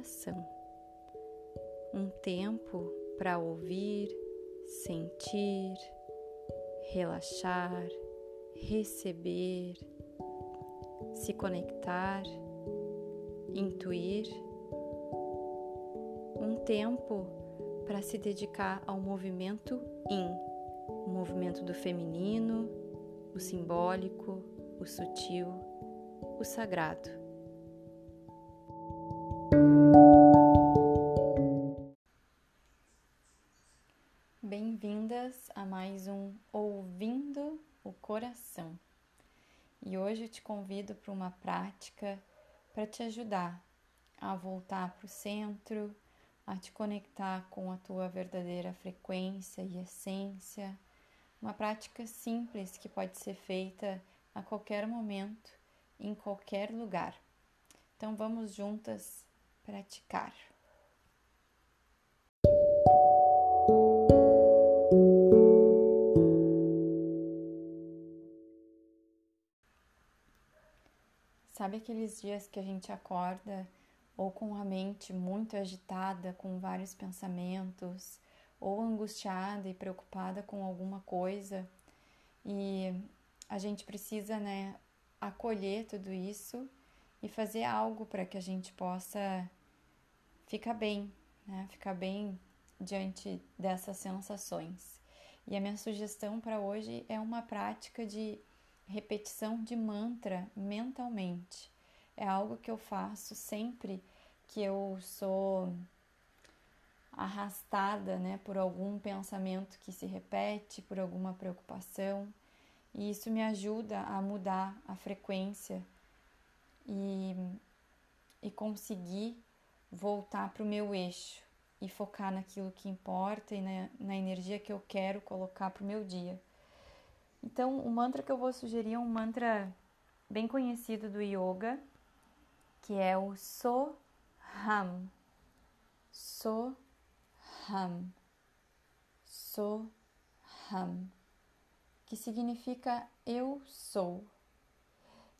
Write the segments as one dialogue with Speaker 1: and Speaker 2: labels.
Speaker 1: coração. Um tempo para ouvir, sentir, relaxar, receber, se conectar, intuir. Um tempo para se dedicar ao movimento IN, o movimento do feminino, o simbólico, o sutil, o sagrado. Bem-vindas a mais um Ouvindo o Coração. E hoje eu te convido para uma prática para te ajudar a voltar para o centro, a te conectar com a tua verdadeira frequência e essência. Uma prática simples que pode ser feita a qualquer momento, em qualquer lugar. Então vamos juntas praticar. Sabe aqueles dias que a gente acorda ou com a mente muito agitada, com vários pensamentos, ou angustiada e preocupada com alguma coisa, e a gente precisa, né, acolher tudo isso e fazer algo para que a gente possa ficar bem, né, ficar bem diante dessas sensações. E a minha sugestão para hoje é uma prática de repetição de mantra mentalmente. É algo que eu faço sempre que eu sou arrastada, né, por algum pensamento que se repete, por alguma preocupação, e isso me ajuda a mudar a frequência e, e conseguir voltar para o meu eixo e focar naquilo que importa e na, na energia que eu quero colocar para o meu dia. Então, o mantra que eu vou sugerir é um mantra bem conhecido do yoga, que é o Soham. Soham. Soham. Que significa eu sou.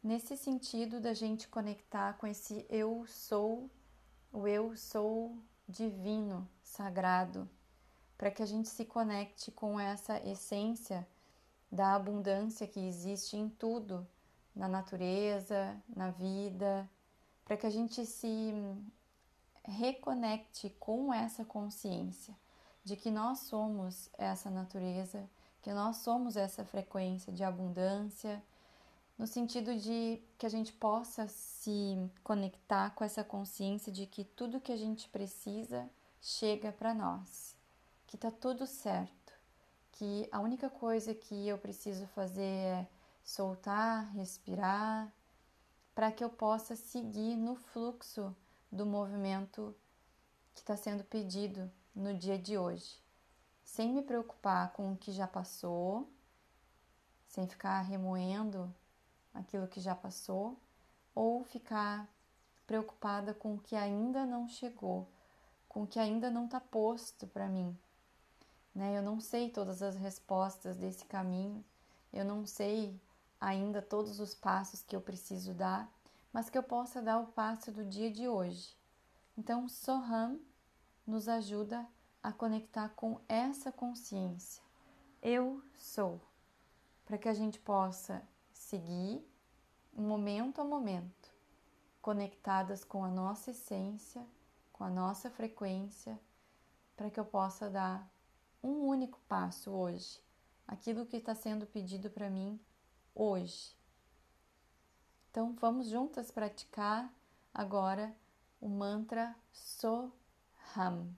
Speaker 1: Nesse sentido da gente conectar com esse eu sou, o eu sou divino, sagrado, para que a gente se conecte com essa essência da abundância que existe em tudo, na natureza, na vida, para que a gente se reconecte com essa consciência de que nós somos essa natureza, que nós somos essa frequência de abundância, no sentido de que a gente possa se conectar com essa consciência de que tudo que a gente precisa chega para nós, que tá tudo certo que a única coisa que eu preciso fazer é soltar, respirar, para que eu possa seguir no fluxo do movimento que está sendo pedido no dia de hoje, sem me preocupar com o que já passou, sem ficar remoendo aquilo que já passou, ou ficar preocupada com o que ainda não chegou, com o que ainda não está posto para mim né? Eu não sei todas as respostas desse caminho, eu não sei ainda todos os passos que eu preciso dar, mas que eu possa dar o passo do dia de hoje. Então, Soham nos ajuda a conectar com essa consciência. Eu sou, para que a gente possa seguir momento a momento, conectadas com a nossa essência, com a nossa frequência, para que eu possa dar um único passo hoje, aquilo que está sendo pedido para mim hoje. Então vamos juntas praticar agora o mantra Soham.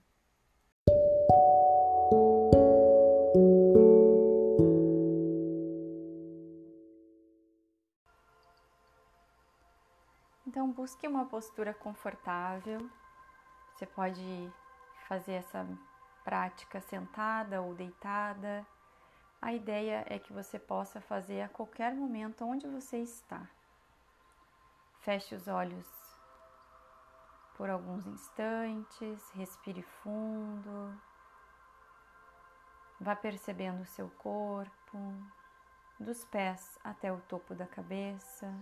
Speaker 1: Então busque uma postura confortável. Você pode fazer essa prática sentada ou deitada. A ideia é que você possa fazer a qualquer momento onde você está. Feche os olhos por alguns instantes, respire fundo. Vá percebendo o seu corpo, dos pés até o topo da cabeça.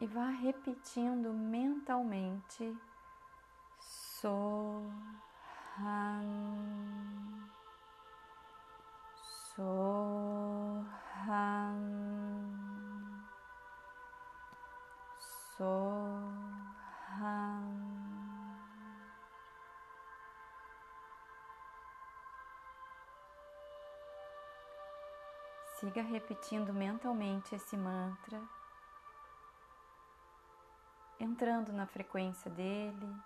Speaker 1: E vá repetindo mentalmente. Soham, Soham, Soham. Siga repetindo mentalmente esse mantra, entrando na frequência dele.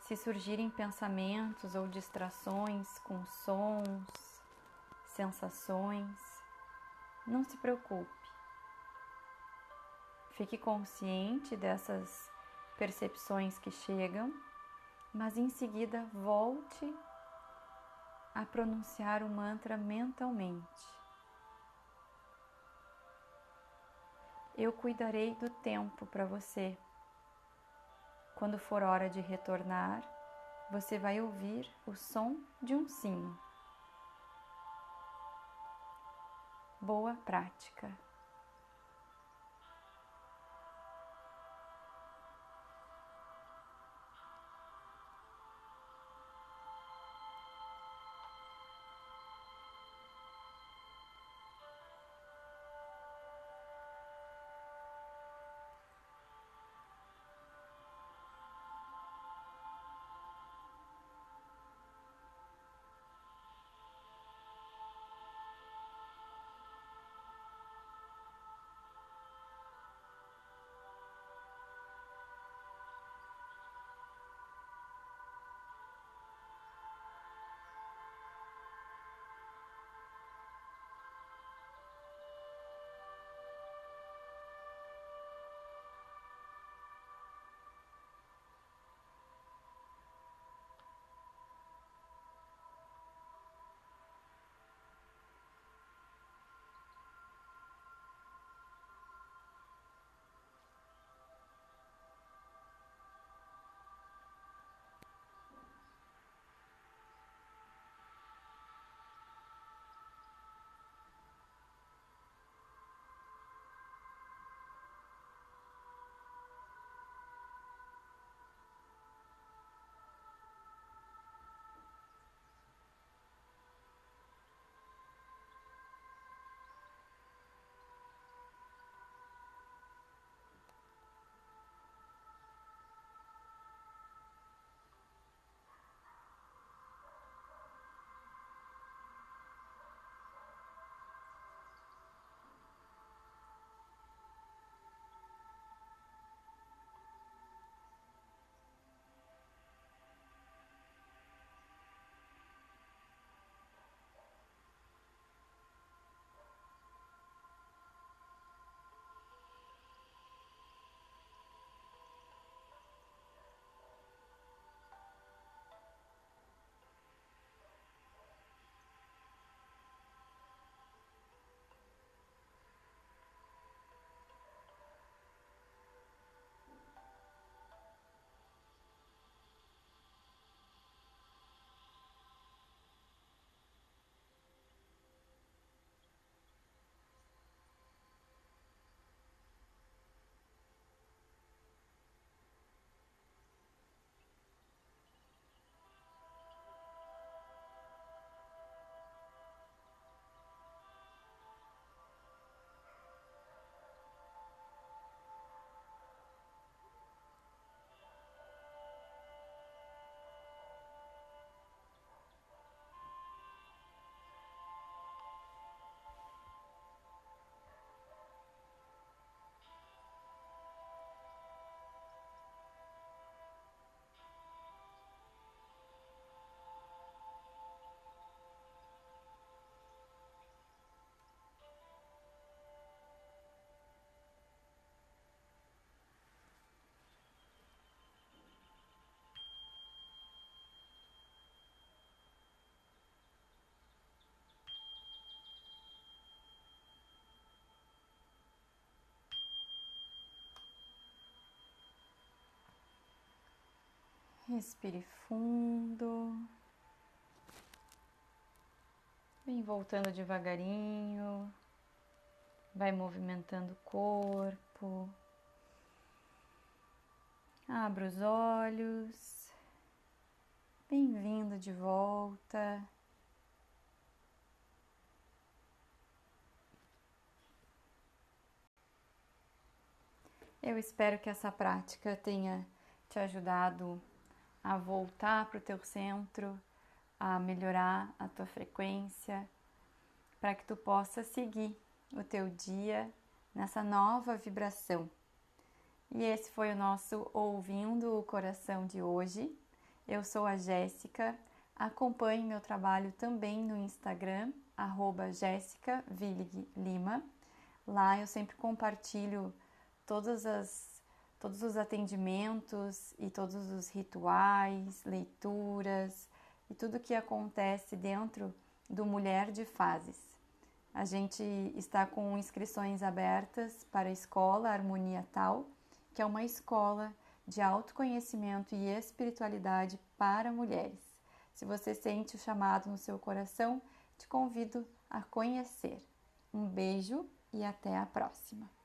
Speaker 1: Se surgirem pensamentos ou distrações com sons, sensações, não se preocupe. Fique consciente dessas percepções que chegam, mas em seguida volte a pronunciar o mantra mentalmente. Eu cuidarei do tempo para você. Quando for hora de retornar, você vai ouvir o som de um sino. Boa prática. Respire fundo. Vem voltando devagarinho vai movimentando o corpo. Abra os olhos. Bem-vindo de volta. Eu espero que essa prática tenha te ajudado a voltar para o teu centro, a melhorar a tua frequência, para que tu possa seguir o teu dia nessa nova vibração. E esse foi o nosso Ouvindo o Coração de hoje. Eu sou a Jéssica. Acompanhe meu trabalho também no Instagram, arroba Lima. Lá eu sempre compartilho todas as, todos os atendimentos e todos os rituais, leituras e tudo que acontece dentro do Mulher de Fases. A gente está com inscrições abertas para a escola Harmonia Tal, que é uma escola de autoconhecimento e espiritualidade para mulheres. Se você sente o chamado no seu coração, te convido a conhecer. Um beijo e até a próxima!